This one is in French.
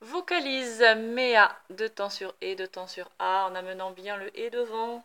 Vocalise Méa, deux temps sur E, deux temps sur A, en amenant bien le E devant.